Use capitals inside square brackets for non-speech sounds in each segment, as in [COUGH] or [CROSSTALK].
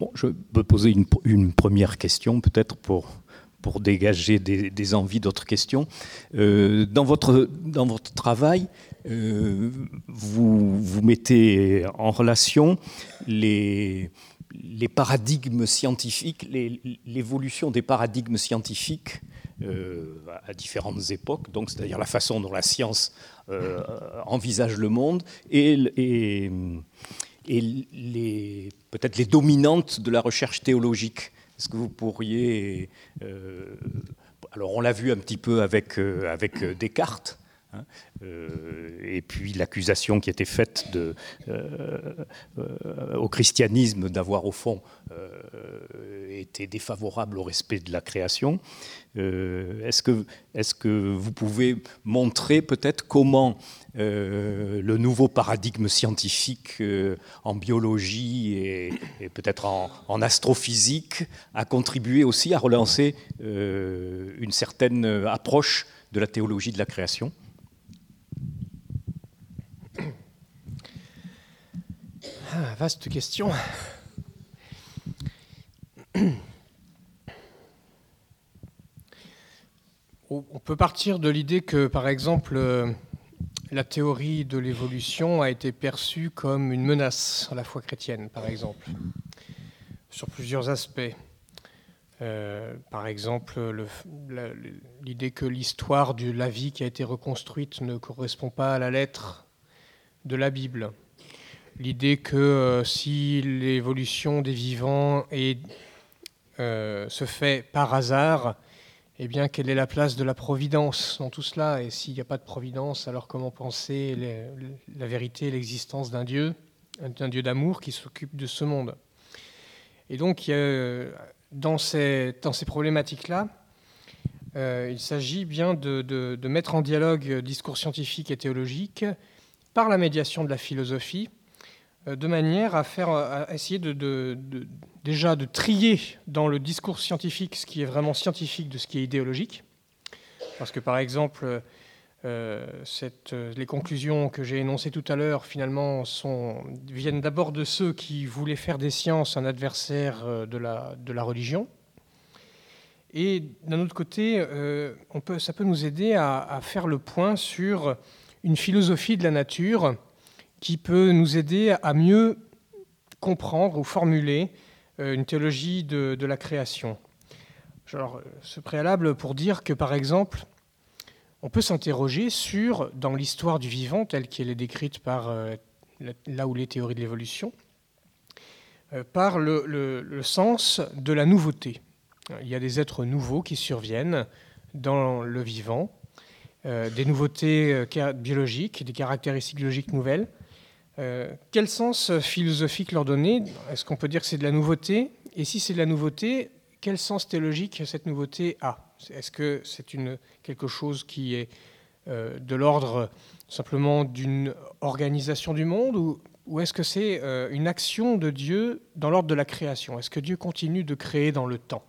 Bon, je peux poser une, première question, peut-être pour, dégager des, envies d'autres questions. Euh, dans, votre, travail, euh, vous, mettez en relation les, paradigmes scientifiques, l'évolution des paradigmes scientifiques euh, à différentes époques, donc c'est-à-dire la façon dont la science envisage le monde et, et peut-être les dominantes de la recherche théologique. Est-ce que vous pourriez... Euh, alors on l'a vu un petit peu avec, euh, avec Descartes, hein, euh, et puis l'accusation qui était faite au christianisme d'avoir au fond été défavorable au respect de la création. est-ce, que, est-ce que vous pouvez montrer peut-être comment euh, le nouveau paradigme scientifique euh, en biologie et, peut-être en, astrophysique a contribué aussi à relancer euh, une certaine approche de la théologie de la création ah, Vaste question. On peut partir de l'idée que, par exemple, la théorie de l'évolution a été perçue comme une menace à la foi chrétienne, par exemple, sur plusieurs aspects. Euh, par exemple, l'idée que l'histoire de la vie qui a été reconstruite ne correspond pas à la lettre de la Bible. L'idée que euh, si l'évolution des vivants euh, se fait par hasard, eh bien, quelle est la place de la providence dans tout cela? Et s'il n'y a pas de providence, alors comment penser la vérité, l'existence d'un Dieu, d'un Dieu d'amour qui s'occupe de ce monde? Et donc, dans ces, dans ces problématiques-là, euh, il s'agit bien de, mettre en dialogue discours scientifique et théologique par la médiation de la philosophie, euh, de manière à, faire, à essayer de, déjà de trier dans le discours scientifique ce qui est vraiment scientifique de ce qui est idéologique. Parce que par exemple, euh, les conclusions que j'ai énoncées tout à l'heure, finalement, sont, viennent d'abord de ceux qui voulaient faire des sciences un adversaire euh, de la, de la religion. Et d'un autre côté, ça peut nous aider à, faire le point sur une philosophie de la nature qui peut nous aider à mieux comprendre ou formuler euh, une théologie de, la création. Alors, ce préalable pour dire que, par exemple, on peut s'interroger sur, dans l'histoire du vivant, telle qu'elle est décrite par euh, là où les théories de l'évolution, euh, par le, sens de la nouveauté. Il y a des êtres nouveaux qui surviennent dans le vivant, des nouveautés biologiques, des caractéristiques biologiques nouvelles, euh, quel sens philosophique leur donner? Est-ce qu'on peut dire que c'est de la nouveauté? Et si c'est de la nouveauté, quel sens théologique cette nouveauté a? Est-ce que c'est quelque chose qui est euh, de l'ordre simplement d'une organisation du monde? Ou, ou est-ce que c'est euh, une action de Dieu dans l'ordre de la création? Est-ce que Dieu continue de créer dans le temps?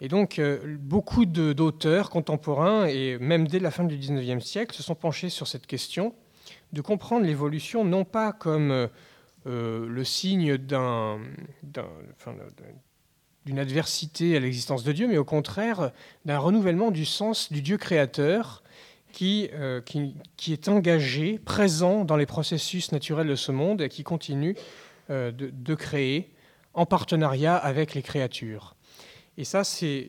Et donc, beaucoup d'auteurs contemporains, et même dès la fin du XIXe siècle, se sont penchés sur cette question de comprendre l'évolution non pas comme euh, le signe d'une adversité à l'existence de Dieu, mais au contraire d'un renouvellement du sens du Dieu créateur qui, euh, est engagé, présent dans les processus naturels de ce monde et qui continue euh, de, créer en partenariat avec les créatures. Et ça, c'est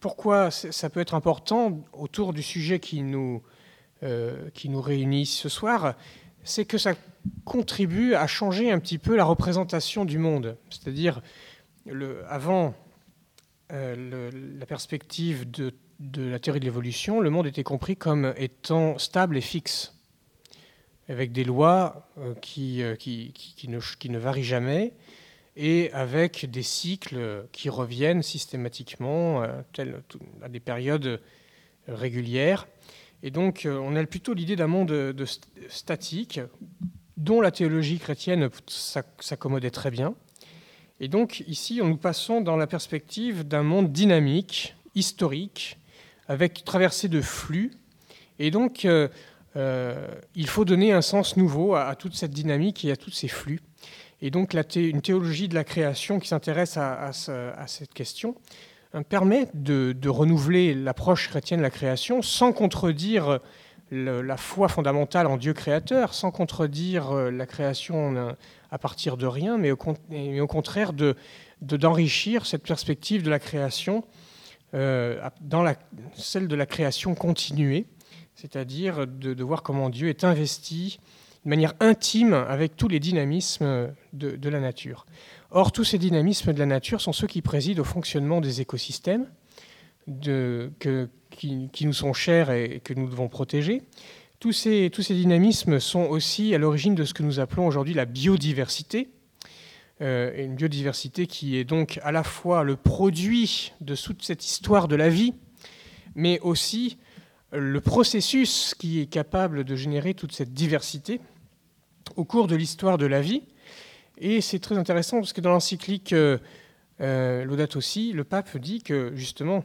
pourquoi ça peut être important autour du sujet qui nous, euh, qui nous réunissent ce soir, c'est que ça contribue à changer un petit peu la représentation du monde. C'est-à-dire, avant euh, la perspective de, la théorie de l'évolution, le monde était compris comme étant stable et fixe, avec des lois euh, qui, qui, qui, ne, varient jamais et avec des cycles qui reviennent systématiquement à des périodes régulières. Et donc, euh, on a plutôt l'idée d'un monde de, statique, dont la théologie chrétienne s'accommodait très bien. Et donc, ici, nous passons dans la perspective d'un monde dynamique, historique, avec traversé de flux. Et donc, euh, euh, il faut donner un sens nouveau à, toute cette dynamique et à tous ces flux. Et donc une théologie de la création qui s'intéresse à, cette question permet de, renouveler l'approche chrétienne de la création sans contredire la foi fondamentale en Dieu créateur, sans contredire euh, la création à partir de rien, mais au, contraire d'enrichir cette perspective de la création euh, dans celle de la création continuée, c'est-à-dire de, voir comment Dieu est investi de manière intime avec tous les dynamismes de, la nature. Or, tous ces dynamismes de la nature sont ceux qui président au fonctionnement des écosystèmes qui, nous sont chers et que nous devons protéger. Tous ces, tous ces dynamismes sont aussi à l'origine de ce que nous appelons aujourd'hui la biodiversité, euh, une biodiversité qui est donc à la fois le produit de toute cette histoire de la vie, mais aussi le processus qui est capable de générer toute cette diversité au cours de l'histoire de la vie. Et c'est très intéressant parce que dans l'encyclique euh, euh aussi, le pape dit que justement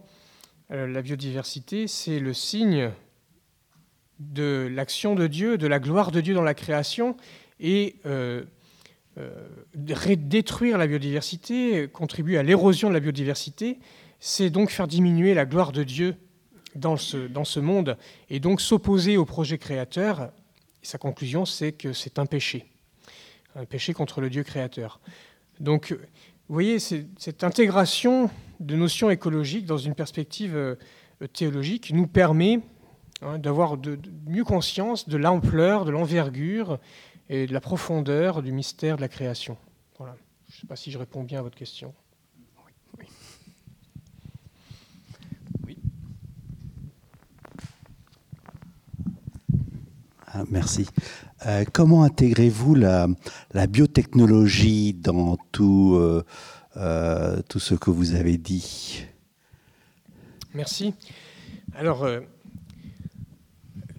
euh, la biodiversité, c'est le signe de l'action de Dieu, de la gloire de Dieu dans la création, et euh, détruire la biodiversité, contribuer à l'érosion de la biodiversité, c'est donc faire diminuer la gloire de Dieu dans ce monde, et donc s'opposer au projet créateur. sa conclusion, c'est que c'est un péché, un péché contre le Dieu créateur. Donc, vous voyez, cette intégration de notions écologiques dans une perspective euh, théologique nous permet hein, d'avoir de, mieux conscience de l'ampleur, de l'envergure et de la profondeur du mystère de la création. Voilà. Je ne sais pas si je réponds bien à votre question. Oui. oui. Ah, merci. Euh, comment intégrez-vous la, biotechnologie dans tout, euh, euh, tout ce que vous avez dit? Merci. Alors,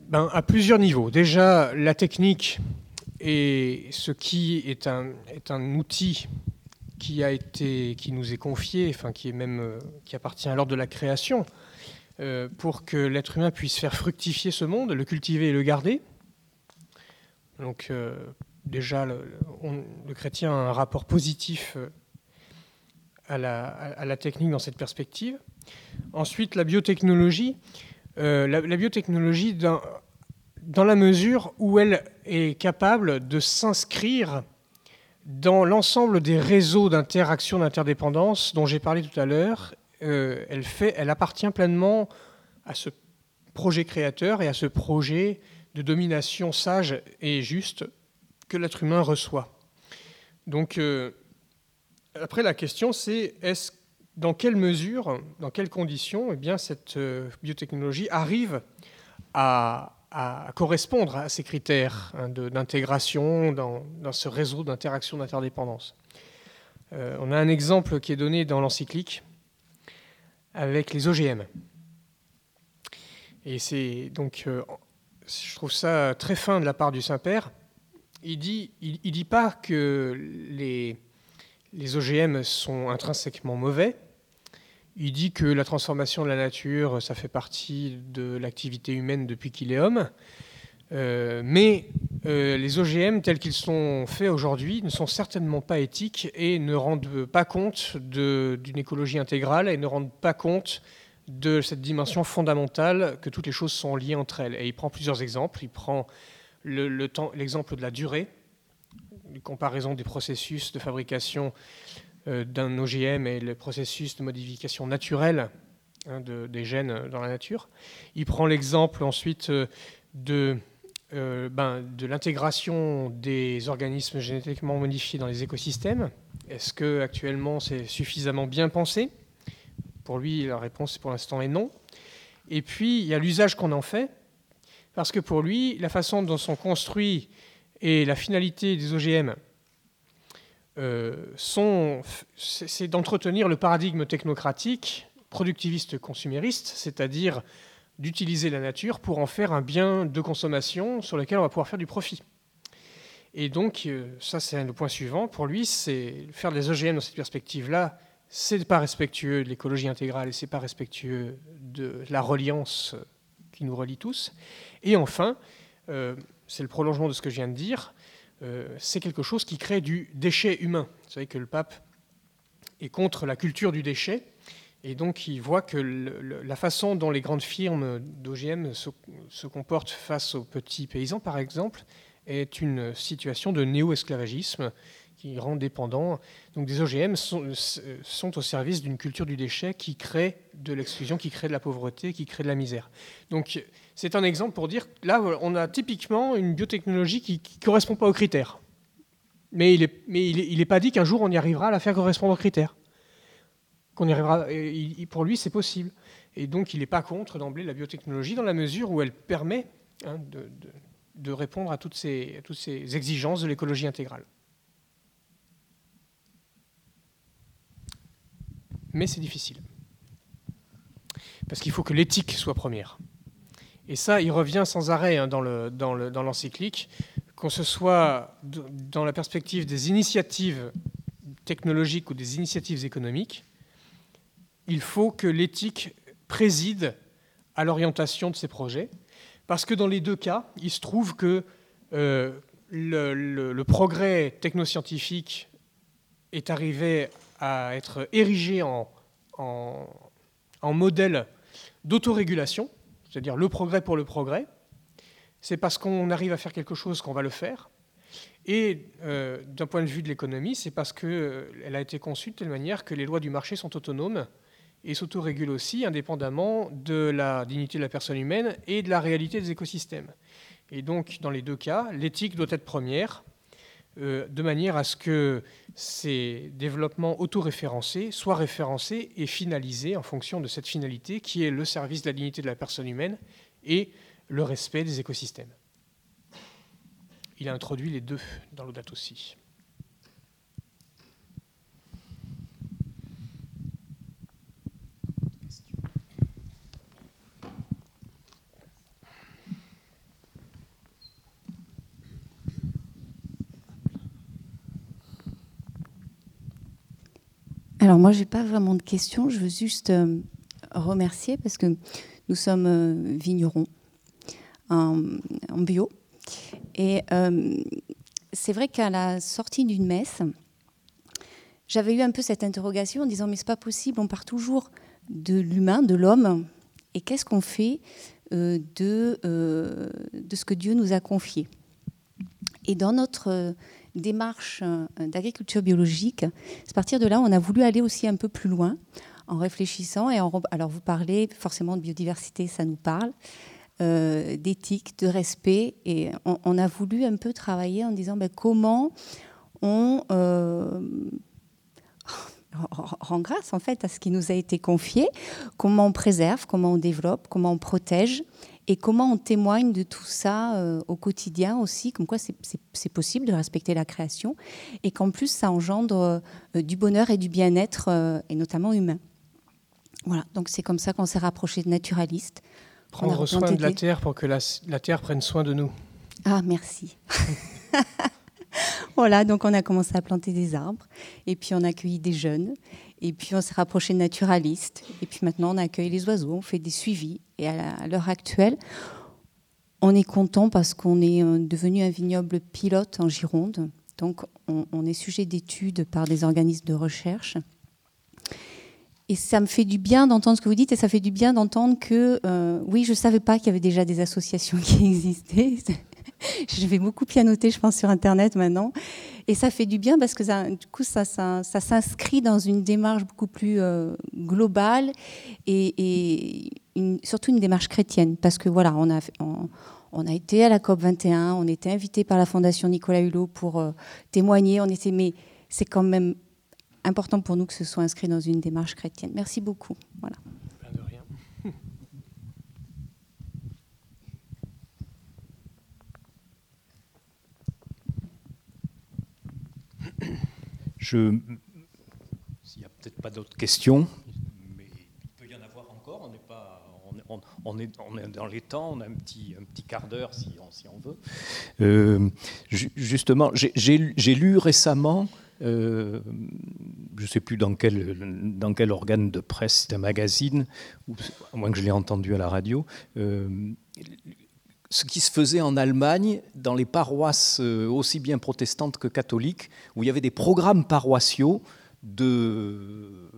ben, à plusieurs niveaux. Déjà, la technique est ce qui est un, est un outil qui, a été, qui nous est confié, enfin, qui, est même, qui appartient à l'ordre de la création, pour que l'être humain puisse faire fructifier ce monde, le cultiver et le garder. Donc euh, déjà, le, chrétien a un rapport positif euh, à la, technique dans cette perspective. Ensuite, la biotechnologie. Euh, la, biotechnologie, dans, la mesure où elle est capable de s'inscrire dans l'ensemble des réseaux d'interaction, d'interdépendance dont j'ai parlé tout à l'heure, elle, fait, elle appartient pleinement à ce projet créateur et à ce projet de domination sage et juste que l'être humain reçoit. Donc, euh, après, la question, c'est est-ce dans quelle mesure, dans quelles conditions, eh bien, cette euh, biotechnologie arrive à, correspondre à ces critères hein, d'intégration dans, ce réseau d'interaction d'interdépendance? Euh, on a un exemple qui est donné dans l'encyclique avec les OGM. Et c'est donc je trouve ça très fin de la part du Saint-Père. Il dit, il, dit pas que les, les OGM sont intrinsèquement mauvais. Il dit que la transformation de la nature, ça fait partie de l'activité humaine depuis qu'il est homme. Euh, mais euh, les OGM tels qu'ils sont faits aujourd'hui ne sont certainement pas éthiques et ne rendent pas compte d'une écologie intégrale et ne rendent pas compte de cette dimension fondamentale que toutes les choses sont liées entre elles. Et il prend plusieurs exemples. Il prend l'exemple de la durée, une comparaison des processus de fabrication euh, d'un OGM et le processus de modification naturelle hein, des gènes dans la nature. Il prend l'exemple ensuite euh, de, euh, ben, de l'intégration des organismes génétiquement modifiés dans les écosystèmes. Est-ce que actuellement c'est suffisamment bien pensé? Pour lui, la réponse pour l'instant est non. Et puis, il y a l'usage qu'on en fait, parce que pour lui, la façon dont sont construits et la finalité des OGM euh, c'est d'entretenir le paradigme technocratique, productiviste, consumériste, c'est-à-dire d'utiliser la nature pour en faire un bien de consommation sur lequel on va pouvoir faire du profit. Et donc, euh, ça c'est le point suivant. Pour lui, c'est faire des OGM dans cette perspective-là, c'est pas respectueux de l'écologie intégrale et c'est pas respectueux de la reliance qui nous relie tous. Et enfin, euh, c'est le prolongement de ce que je viens de dire, c'est quelque chose qui crée du déchet humain. Vous savez que le pape est contre la culture du déchet, et donc il voit que la façon dont les grandes firmes d'OGM se, comportent face aux petits paysans, par exemple, est une situation de néo-esclavagisme qui rend dépendant. Donc des OGM sont, sont au service d'une culture du déchet qui crée de l'exclusion, qui crée de la pauvreté, qui crée de la misère. Donc c'est un exemple pour dire, là on a typiquement une biotechnologie qui ne correspond pas aux critères. Mais il n'est mais il est, pas dit qu'un jour on y arrivera à la faire correspondre aux critères. Qu'on y arrivera, pour lui c'est possible. Et donc il n'est pas contre d'emblée la biotechnologie dans la mesure où elle permet hein, de, de, répondre à toutes ces, à toutes ces exigences de l'écologie intégrale. Mais c'est difficile. Parce qu'il faut que l'éthique soit première. Et ça, il revient sans arrêt hein, dans l'encyclique, qu'on se soit dans la perspective des initiatives technologiques ou des initiatives économiques, il faut que l'éthique préside à l'orientation de ces projets, parce que dans les deux cas, il se trouve que euh, le, progrès technoscientifique est arrivé à être érigé en, modèle d'autorégulation, c'est-à-dire le progrès pour le progrès, c'est parce qu'on arrive à faire quelque chose qu'on va le faire. Et euh, d'un point de vue de l'économie, c'est parce qu'elle euh, a été conçue de telle manière que les lois du marché sont autonomes et s'autorégulent aussi indépendamment de la dignité de la personne humaine et de la réalité des écosystèmes. Et donc, dans les deux cas, l'éthique doit être première, euh, de manière à ce que ces développements autoréférencés soient référencés et finalisés en fonction de cette finalité qui est le service de la dignité de la personne humaine et le respect des écosystèmes. Il a introduit les deux dans l'audat aussi. Alors moi, je n'ai pas vraiment de questions. Je veux juste euh, remercier parce que nous sommes euh, vignerons en, bio. Et euh, c'est vrai qu'à la sortie d'une messe, j'avais eu un peu cette interrogation en disant mais c'est pas possible, on part toujours de l'humain, de l'homme, et qu'est-ce qu'on fait de, de ce que Dieu nous a confié? Et dans notre démarche euh, d'agriculture biologique. À partir de là, on a voulu aller aussi un peu plus loin en réfléchissant. Et alors, vous parlez forcément de biodiversité, ça nous parle, euh, d'éthique, de respect. Et on, a voulu un peu travailler en disant ben, comment on euh, [LAUGHS] rend grâce en fait à ce qui nous a été confié, comment on préserve, comment on développe, comment on protège et comment on témoigne de tout ça euh, au quotidien aussi, comme quoi c'est possible de respecter la création, et qu'en plus ça engendre euh, du bonheur et du bien-être, euh, et notamment humain. Voilà, donc c'est comme ça qu'on s'est rapproché de naturalistes. Prendre soin de la terre pour que la, la terre prenne soin de nous. Ah, merci. [LAUGHS] voilà, donc on a commencé à planter des arbres, et puis on a accueilli des jeunes, et puis on s'est rapproché de naturalistes. Et puis maintenant on accueille les oiseaux, on fait des suivis. Et à l'heure actuelle, on est content parce qu'on est euh, devenu un vignoble pilote en Gironde. Donc on, est sujet d'études par des organismes de recherche. Et ça me fait du bien d'entendre ce que vous dites et ça fait du bien d'entendre que, euh, oui, je ne savais pas qu'il y avait déjà des associations [LAUGHS] qui existaient. [LAUGHS] je vais beaucoup pianoter, je pense, sur Internet maintenant. Et ça fait du bien parce que du coup, ça, s'inscrit dans une démarche beaucoup plus euh, globale et, surtout une démarche chrétienne. Parce que voilà, on a, on, a été à la COP 21, on était invité par la Fondation Nicolas Hulot pour euh, témoigner. On était, mais c'est quand même important pour nous que ce soit inscrit dans une démarche chrétienne. Merci beaucoup. Voilà. Je... S'il n'y a peut-être pas d'autres questions, mais il peut y en avoir encore. On n'est pas, on, est, on est dans les temps. On a un petit, un petit quart d'heure si on, si on veut. Euh, justement, j'ai lu récemment. Euh, je ne sais plus dans quel, dans quel organe de presse, c'est un magazine, à moins que je l'ai entendu à la radio, euh, ce qui se faisait en Allemagne dans les paroisses aussi bien protestantes que catholiques, où il y avait des programmes paroissiaux de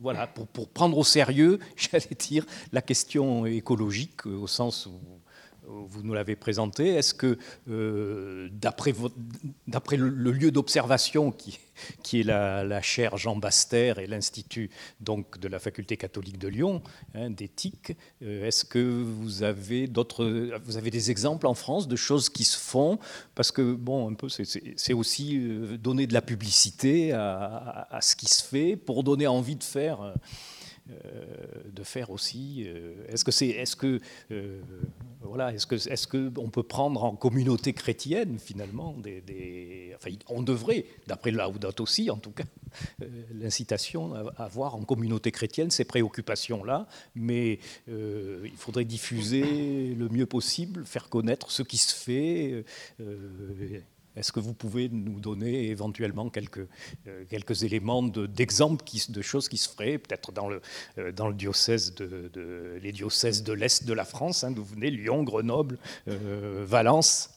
voilà pour, pour, prendre au sérieux, [LAUGHS] j'allais dire, la question écologique au sens où vous nous l'avez présenté. Est-ce que, euh, d'après le, lieu d'observation qui, est la, chaire Jean Baster et l'Institut donc, de la Faculté catholique de Lyon hein, d'éthique, euh, est-ce que vous avez, vous avez des exemples en France de choses qui se font? Parce que, bon, un peu, c'est aussi euh, donner de la publicité à, ce qui se fait pour donner envie de faire. De faire aussi. Euh, est-ce que c'est, est-ce que euh, voilà, est-ce que, est-ce que on peut prendre en communauté chrétienne finalement des, enfin, on devrait, d'après Laudat aussi en tout cas, l'incitation à avoir en communauté chrétienne ces préoccupations-là, mais il faudrait diffuser le mieux possible, faire connaître ce qui se fait. Est-ce que vous pouvez nous donner éventuellement quelques, euh, quelques éléments d'exemples de, choses qui se feraient, peut-être dans le, euh, dans le diocèse de, les diocèses de l'Est de la France, hein, d'où venez, Lyon, Grenoble, euh, Valence?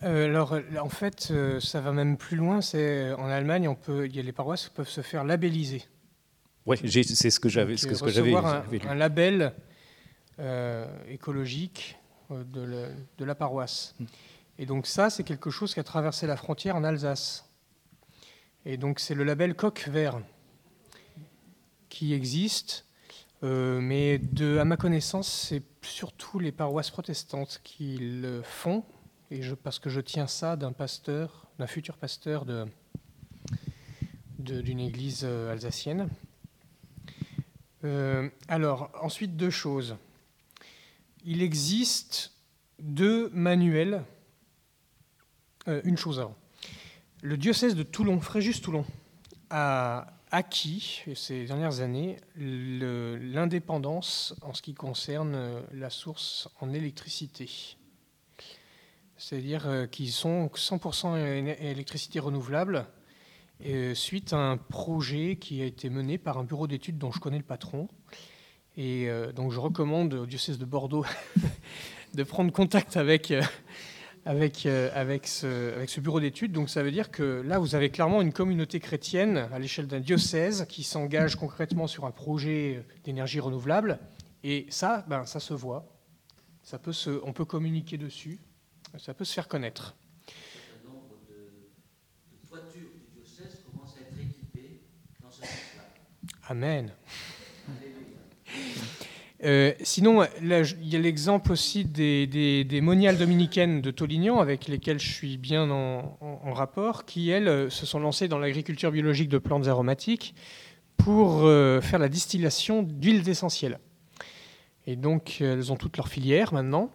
Alors, en fait, ça va même plus loin. C'est en Allemagne, on peut, il y a les paroisses qui peuvent se faire labelliser. Oui, c'est ce que j'avais, ce que, j'avais un, un, label écologique de, de, la paroisse. Et donc ça, c'est quelque chose qui a traversé la frontière en Alsace. Et donc c'est le label Coq Vert qui existe, euh, mais à ma connaissance, c'est surtout les paroisses protestantes qui le font, et parce que je tiens ça d'un pasteur, d'un futur pasteur d'une église euh, alsacienne. Euh, alors, ensuite, deux choses. Il existe deux manuels euh, une chose avant. Le diocèse de Toulon, Fréjus-Toulon, a acquis ces dernières années l'indépendance en ce qui concerne euh, la source en électricité. C'est-à-dire euh, qu'ils sont 100% électricité renouvelable suite à un projet qui a été mené par un bureau d'études dont je connais le patron. Et donc je recommande au diocèse de Bordeaux [LAUGHS] de prendre contact avec avec, euh, avec, ce, avec ce bureau d'études. Donc ça veut dire que là, vous avez clairement une communauté chrétienne à l'échelle d'un diocèse qui s'engage concrètement sur un projet d'énergie renouvelable. Et ça, ben, ça se voit. Ça peut se, on peut communiquer dessus. Ça peut se faire connaître. Le nombre de, voitures du diocèse commence à être équipées dans ce sens-là. Amen. Euh, sinon, il y a l'exemple aussi des, moniales dominicaines de Tolignan, avec lesquelles je suis bien en, rapport, qui, elles, euh, se sont lancées dans l'agriculture biologique de plantes aromatiques pour euh, faire la distillation d'huiles essentielles. Et donc, elles ont toutes leurs filières maintenant,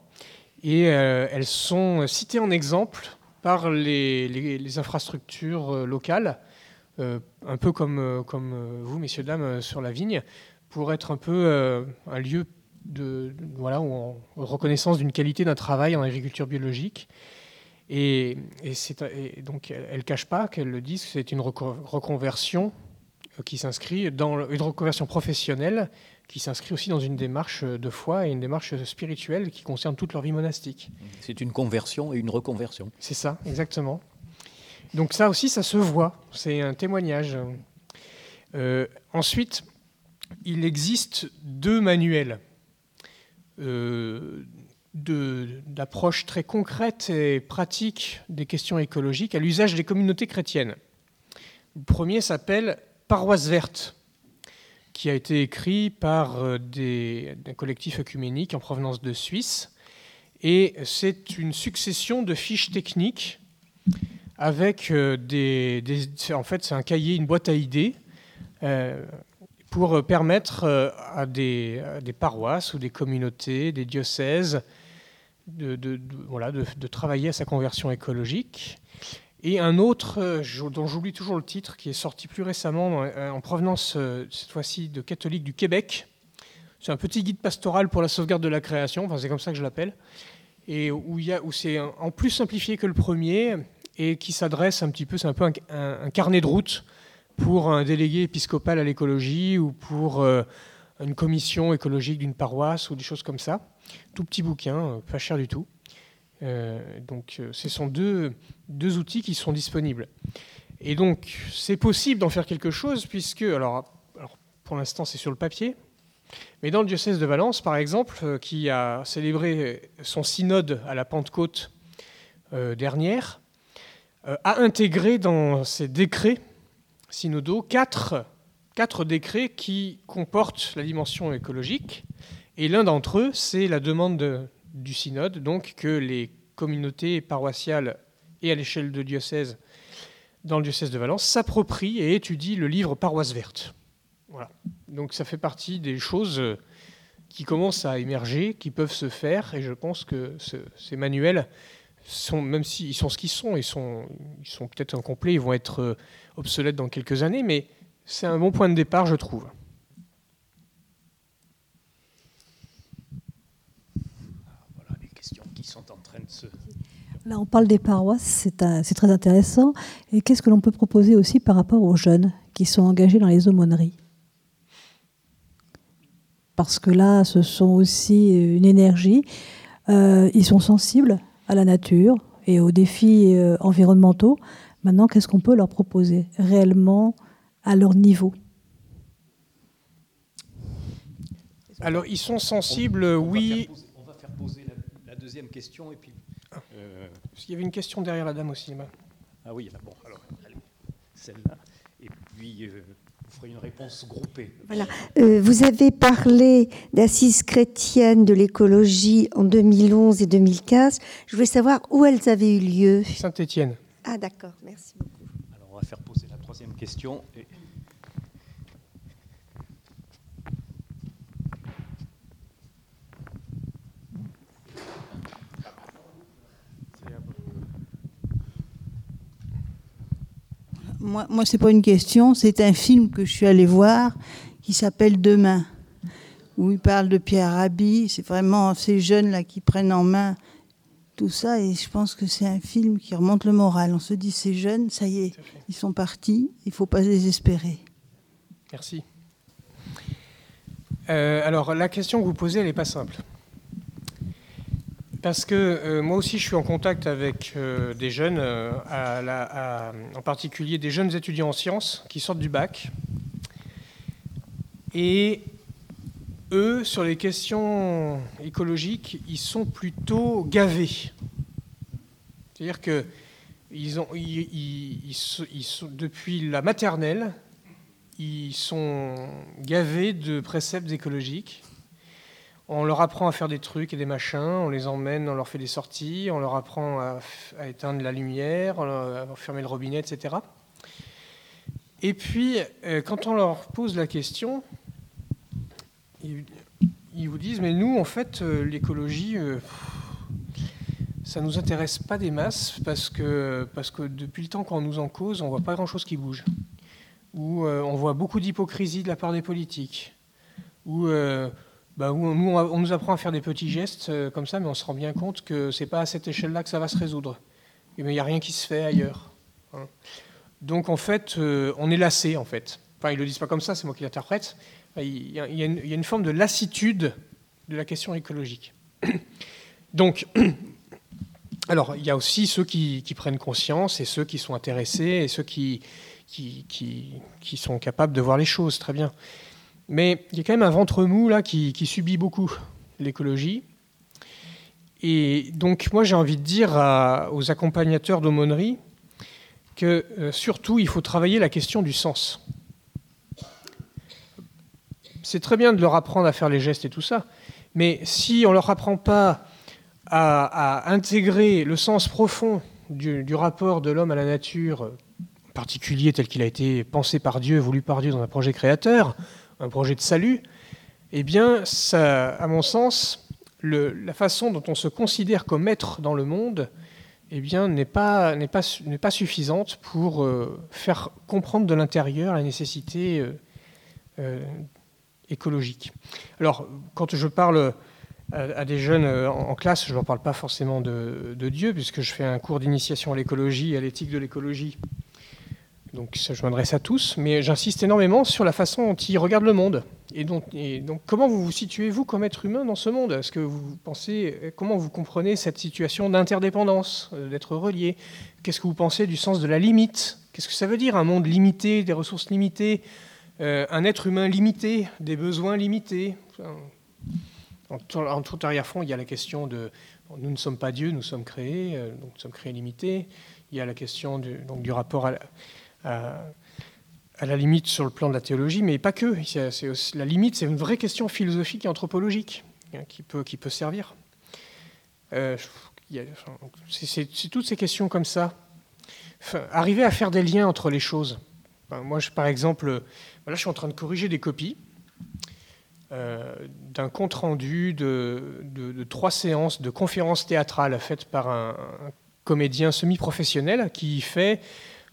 et elles sont citées en exemple par les, infrastructures locales, un peu comme, comme vous, messieurs, dames, sur la vigne, pour être un peu euh, un lieu de, voilà, en reconnaissance d'une qualité d'un travail en agriculture biologique. Et, donc, elle ne cache pas qu'elle le dise, c'est une reconversion euh, qui s'inscrit dans une reconversion professionnelle qui s'inscrit aussi dans une démarche de foi et une démarche spirituelle qui concerne toute leur vie monastique. C'est une conversion et une reconversion. C'est ça, exactement. Donc ça aussi, ça se voit, c'est un témoignage. Euh, ensuite, il existe deux manuels euh, d'approche très concrète et pratique des questions écologiques à l'usage des communautés chrétiennes. Le premier s'appelle Paroisse verte, qui a été écrit par euh, un collectif œcuménique en provenance de Suisse. Et c'est une succession de fiches techniques avec euh, des, En fait, c'est un cahier, une boîte à idées pour euh, permettre euh, à des, paroisses ou des communautés, des diocèses, de, travailler à sa conversion écologique. Et un autre, euh, dont j'oublie toujours le titre, qui est sorti plus récemment en provenance, cette fois-ci, de catholiques du Québec. C'est un petit guide pastoral pour la sauvegarde de la création, enfin, c'est comme ça que je l'appelle, et où c'est en plus simplifié que le premier, et qui s'adresse un petit peu, c'est un peu un carnet de route pour un délégué épiscopal à l'écologie ou pour euh, une commission écologique d'une paroisse ou des choses comme ça. Tout petit bouquin, pas cher du tout. donc ce sont deux, deux outils qui sont disponibles. Et donc, c'est possible d'en faire quelque chose, puisque, alors, pour l'instant, c'est sur le papier, mais dans le diocèse de Valence, par exemple, euh, qui a célébré son synode à la Pentecôte euh, dernière, euh, a intégré dans ses décrets synodaux quatre, décrets qui comportent la dimension écologique. Et l'un d'entre eux, c'est la demande du synode, donc que les communautés paroissiales et à l'échelle de diocèse dans le diocèse de Valence, s'approprie et étudie le livre Paroisse verte. Voilà. Donc ça fait partie des choses euh, qui commencent à émerger, qui peuvent se faire, et je pense que ces manuels, sont, même s'ils sont ce qu'ils sont, ils sont, ils sont peut-être incomplets, ils vont être euh, obsolètes dans quelques années, mais c'est un bon point de départ, je trouve. Voilà les questions qui sont en train de se Là, on parle des paroisses, c'est très intéressant. Et qu'est-ce que l'on peut proposer aussi par rapport aux jeunes qui sont engagés dans les aumôneries? Parce que là, ce sont aussi une énergie. Euh, ils sont sensibles à la nature et aux défis euh, environnementaux. Maintenant, qu'est-ce qu'on peut leur proposer réellement à leur niveau? Alors, ils sont sensibles, oui. On va faire poser la deuxième question et puis euh, il y avait une question derrière la dame aussi. Ah oui, bon, alors, celle-là. Et puis, euh, vous ferez une réponse groupée. Voilà. Euh, vous avez parlé d'assises chrétiennes de l'écologie en 2011 et 2015. Je voulais savoir où elles avaient eu lieu. Saint-Étienne. Ah, d'accord, merci beaucoup. Alors, on va faire poser la troisième question. Et Moi, moi c'est pas une question, c'est un film que je suis allée voir qui s'appelle Demain, où il parle de Pierre Rabhi. C'est vraiment ces jeunes-là qui prennent en main tout ça, et je pense que c'est un film qui remonte le moral. On se dit, ces jeunes, ça y est, ils sont partis, il faut pas désespérer. Merci. Euh, alors, la question que vous posez, elle n'est pas simple. Parce que euh, moi aussi, je suis en contact avec euh, des jeunes, euh, en particulier des jeunes étudiants en sciences qui sortent du bac. Et eux, sur les questions écologiques, ils sont plutôt gavés. C'est-à-dire que depuis la maternelle, ils sont gavés de préceptes écologiques on leur apprend à faire des trucs et des machins, on les emmène, on leur fait des sorties, on leur apprend à, éteindre la lumière, à fermer le robinet, etc. Et puis, euh, quand on leur pose la question, ils, vous disent, mais nous, en fait, euh, l'écologie, euh, ça ne nous intéresse pas des masses, parce que, parce que depuis le temps qu'on nous en cause, on ne voit pas grand-chose qui bouge. Ou on voit beaucoup d'hypocrisie de la part des politiques. Ou bah, on, nous apprend à faire des petits gestes euh, comme ça, mais on se rend bien compte que c'est pas à cette échelle-là que ça va se résoudre. Mais il n'y a rien qui se fait ailleurs. Hein. Donc en fait, euh, on est lassé en fait. Enfin, ils le disent pas comme ça, c'est moi qui l'interprète. Il y, a, une, forme de lassitude de la question écologique. [COUGHS] Donc, [COUGHS] alors il y a aussi ceux qui, prennent conscience et ceux qui sont intéressés et ceux qui, qui sont capables de voir les choses très bien. Mais il y a quand même un ventre mou là qui, subit beaucoup l'écologie. Et donc moi j'ai envie de dire aux accompagnateurs d'aumônerie que euh, surtout il faut travailler la question du sens. C'est très bien de leur apprendre à faire les gestes et tout ça, mais si on ne leur apprend pas à, intégrer le sens profond du, du rapport de l'homme à la nature, en particulier tel qu'il a été pensé par Dieu, voulu par Dieu dans un projet créateur, un projet de salut, eh bien, ça, à mon sens, la façon dont on se considère comme être dans le monde eh bien, n'est pas, suffisante pour euh, faire comprendre de l'intérieur la nécessité euh, euh, écologique. Alors, quand je parle à, des jeunes en, classe, je ne leur parle pas forcément de, de, Dieu, puisque je fais un cours d'initiation à l'écologie, à l'éthique de l'écologie, Donc ça, je m'adresse à tous, mais j'insiste énormément sur la façon dont ils regardent le monde. Et donc, comment vous vous situez, vous, comme être humain dans ce monde? Est-ce que vous pensez, comment vous comprenez cette situation d'interdépendance, euh, d'être relié? Qu'est-ce que vous pensez du sens de la limite? Qu'est-ce que ça veut dire un monde limité, des ressources limitées, euh, un être humain limité, des besoins limités? En, tout arrière-fond, il y a la question de nous ne sommes pas Dieu, nous sommes créés, euh, donc nous sommes créés limités. Il y a la question du, donc, du rapport à, à, la limite sur le plan de la théologie, mais pas que. la limite, c'est une vraie question philosophique et anthropologique hein, qui, peut, servir. Euh, c'est toutes ces questions comme ça. arriver à faire des liens entre les choses. moi, je, par exemple, là, je suis en train de corriger des copies euh, d'un compte-rendu de, trois séances de conférences théâtrales faites par un, comédien semi-professionnel qui fait, euh,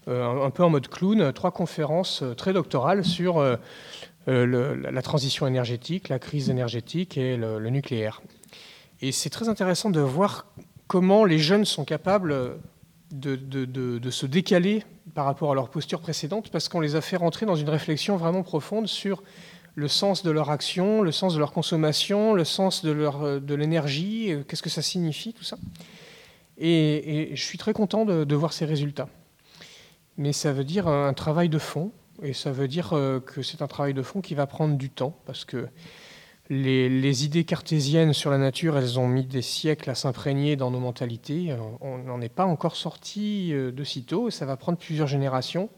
un peu en mode clown, trois conférences euh, très doctorales sur la transition énergétique, la crise énergétique et le, nucléaire. Et c'est très intéressant de voir comment les jeunes sont capables de, se décaler par rapport à leur posture précédente, parce qu'on les a fait rentrer dans une réflexion vraiment profonde sur le sens de leur action, le sens de leur consommation, le sens de, euh, l'énergie, euh, qu'est-ce que ça signifie, tout ça. Et, je suis très content de, voir ces résultats. Mais ça veut dire un, travail de fond, et ça veut dire euh, que c'est un travail de fond qui va prendre du temps, parce que les, idées cartésiennes sur la nature, elles ont mis des siècles à s'imprégner dans nos mentalités. On n'en est pas encore sorti de sitôt, et ça va prendre plusieurs générations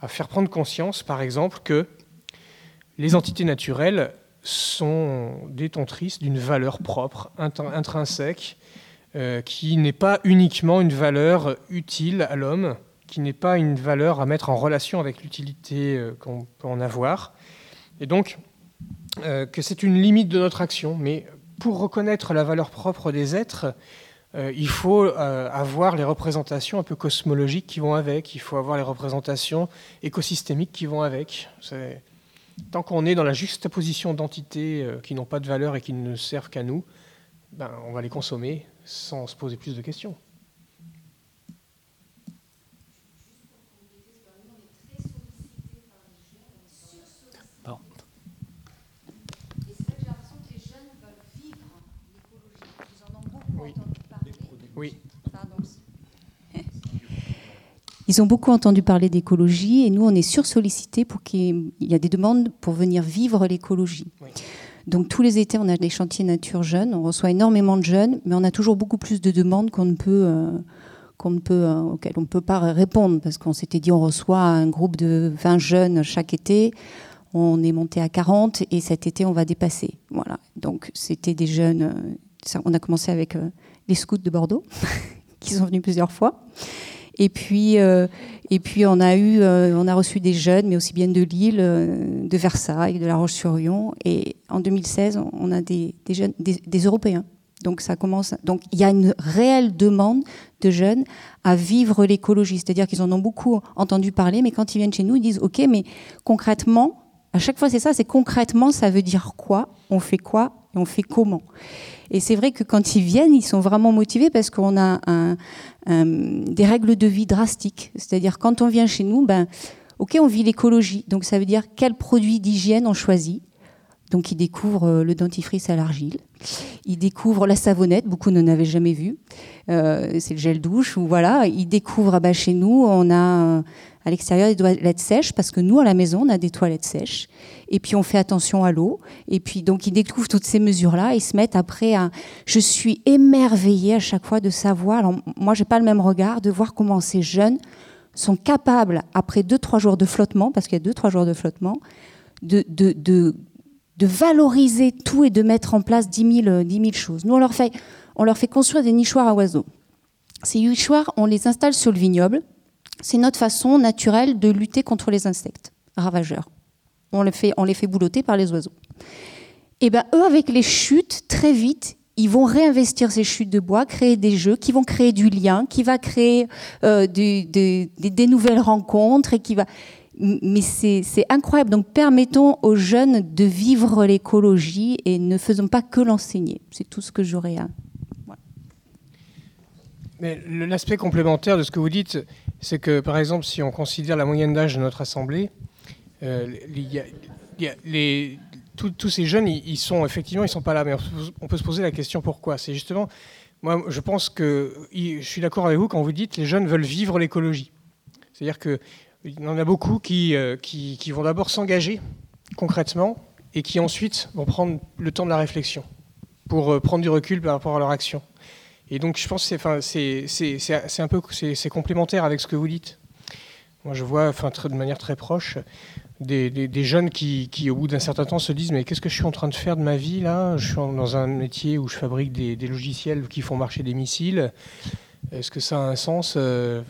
à faire prendre conscience, par exemple, que les entités naturelles sont détentrices d'une valeur propre, intrinsèque, euh, qui n'est pas uniquement une valeur utile à l'homme, qui n'est pas une valeur à mettre en relation avec l'utilité euh, qu'on peut en avoir, et donc euh, que c'est une limite de notre action. Mais pour reconnaître la valeur propre des êtres, il faut avoir les représentations un peu cosmologiques qui vont avec, il faut avoir les représentations écosystémiques qui vont avec. Tant qu'on est dans la juxtaposition d'entités euh, qui n'ont pas de valeur et qui ne servent qu'à nous, ben, on va les consommer sans se poser plus de questions. Oui. Ils ont beaucoup entendu parler d'écologie et nous, on est sursollicité pour qu'il y a des demandes pour venir vivre l'écologie. Donc tous les étés, on a des chantiers nature jeunes, on reçoit énormément de jeunes, mais on a toujours beaucoup plus de demandes qu'on ne peut, euh, qu'on ne peut, euh, auxquelles on ne peut pas répondre, parce qu'on s'était dit on reçoit un groupe de 20 jeunes chaque été, on est monté à 40 et cet été on va dépasser. Voilà. Donc c'était des jeunes, euh, on a commencé avec les scouts de Bordeaux, [LAUGHS] qui sont venus plusieurs fois. Et puis, euh, et puis on a eu, euh, on a reçu des jeunes, mais aussi bien de Lille, euh, de Versailles, de La Roche-sur-Yon. Et en 2016, on a des, des jeunes, des, Européens. Donc ça commence. Donc il y a une réelle demande de jeunes à vivre l'écologie, c'est-à-dire qu'ils en ont beaucoup entendu parler, mais quand ils viennent chez nous, ils disent OK, mais concrètement, à chaque fois c'est ça, c'est concrètement, ça veut dire quoi On fait quoi et on fait comment et c'est vrai que quand ils viennent, ils sont vraiment motivés parce qu'on a des règles de vie drastiques. C'est-à-dire quand on vient chez nous, ben, on vit l'écologie. Donc ça veut dire quels produits d'hygiène on choisit. Donc ils découvrent euh, le dentifrice à l'argile, ils découvrent la savonnette, beaucoup n'en avaient jamais vu. Euh, c'est le gel douche ou voilà. Ils découvrent ah ben, chez nous, on a à l'extérieur des toilettes sèches parce que nous à la maison on a des toilettes sèches et puis on fait attention à l'eau et puis donc ils découvrent toutes ces mesures là ils se mettent après à je suis émerveillée à chaque fois de savoir alors moi j'ai pas le même regard de voir comment ces jeunes sont capables après deux trois jours de flottement parce qu'il y a deux trois jours de flottement de, de, de valoriser tout et de mettre en place 10 000, 10 000 choses nous on leur fait on leur fait construire des nichoirs à oiseaux ces nichoirs on les installe sur le vignoble c'est notre façon naturelle de lutter contre les insectes ravageurs. On les fait, on les fait boulotter par les oiseaux. Et eh bien, eux, avec les chutes, très vite, ils vont réinvestir ces chutes de bois, créer des jeux qui vont créer du lien, qui va créer euh, des, nouvelles rencontres et qui va. Mais c'est incroyable. Donc, permettons aux jeunes de vivre l'écologie et ne faisons pas que l'enseigner. C'est tout ce que j'aurais à. Mais l'aspect complémentaire de ce que vous dites, c'est que, par exemple, si on considère la moyenne d'âge de notre Assemblée, tous ces jeunes, ils, sont effectivement, ils sont pas là, mais on, peut se poser la question pourquoi? C'est justement, moi, je pense que je suis d'accord avec vous quand vous dites les jeunes veulent vivre l'écologie. C'est-à-dire qu'il y en a beaucoup qui, euh, qui, vont d'abord s'engager concrètement et qui ensuite vont prendre le temps de la réflexion pour euh, prendre du recul par rapport à leur action. Et donc je pense que c'est un peu complémentaire avec ce que vous dites. Moi je vois de manière très proche des, jeunes qui, qui, au bout d'un certain temps se disent mais qu'est-ce que je suis en train de faire de ma vie là? Je suis dans un métier où je fabrique des, des logiciels qui font marcher des missiles. Est-ce que ça a un sens euh,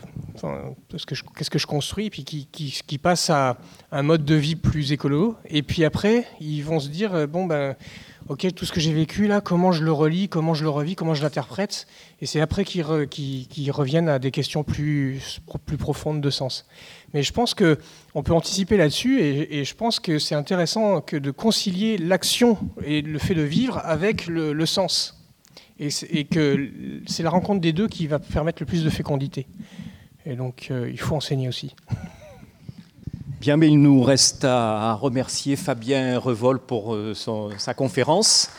Qu'est-ce que je construis Puis qui, qui, passe à un mode de vie plus écolo? Et puis après, ils vont se dire euh, bon ben ok, tout ce que j'ai vécu là, comment je le relis, comment je le revis, comment je l'interprète? Et c'est après qu'ils reviennent à des questions plus, plus profondes de sens. Mais je pense qu'on peut anticiper là-dessus et, je pense que c'est intéressant que de concilier l'action et le fait de vivre avec le, sens. Et, que c'est la rencontre des deux qui va permettre le plus de fécondité. Et donc, euh, il faut enseigner aussi. [LAUGHS] Bien, mais il nous reste à remercier Fabien Revol pour euh, sa conférence.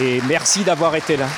Et merci d'avoir été là.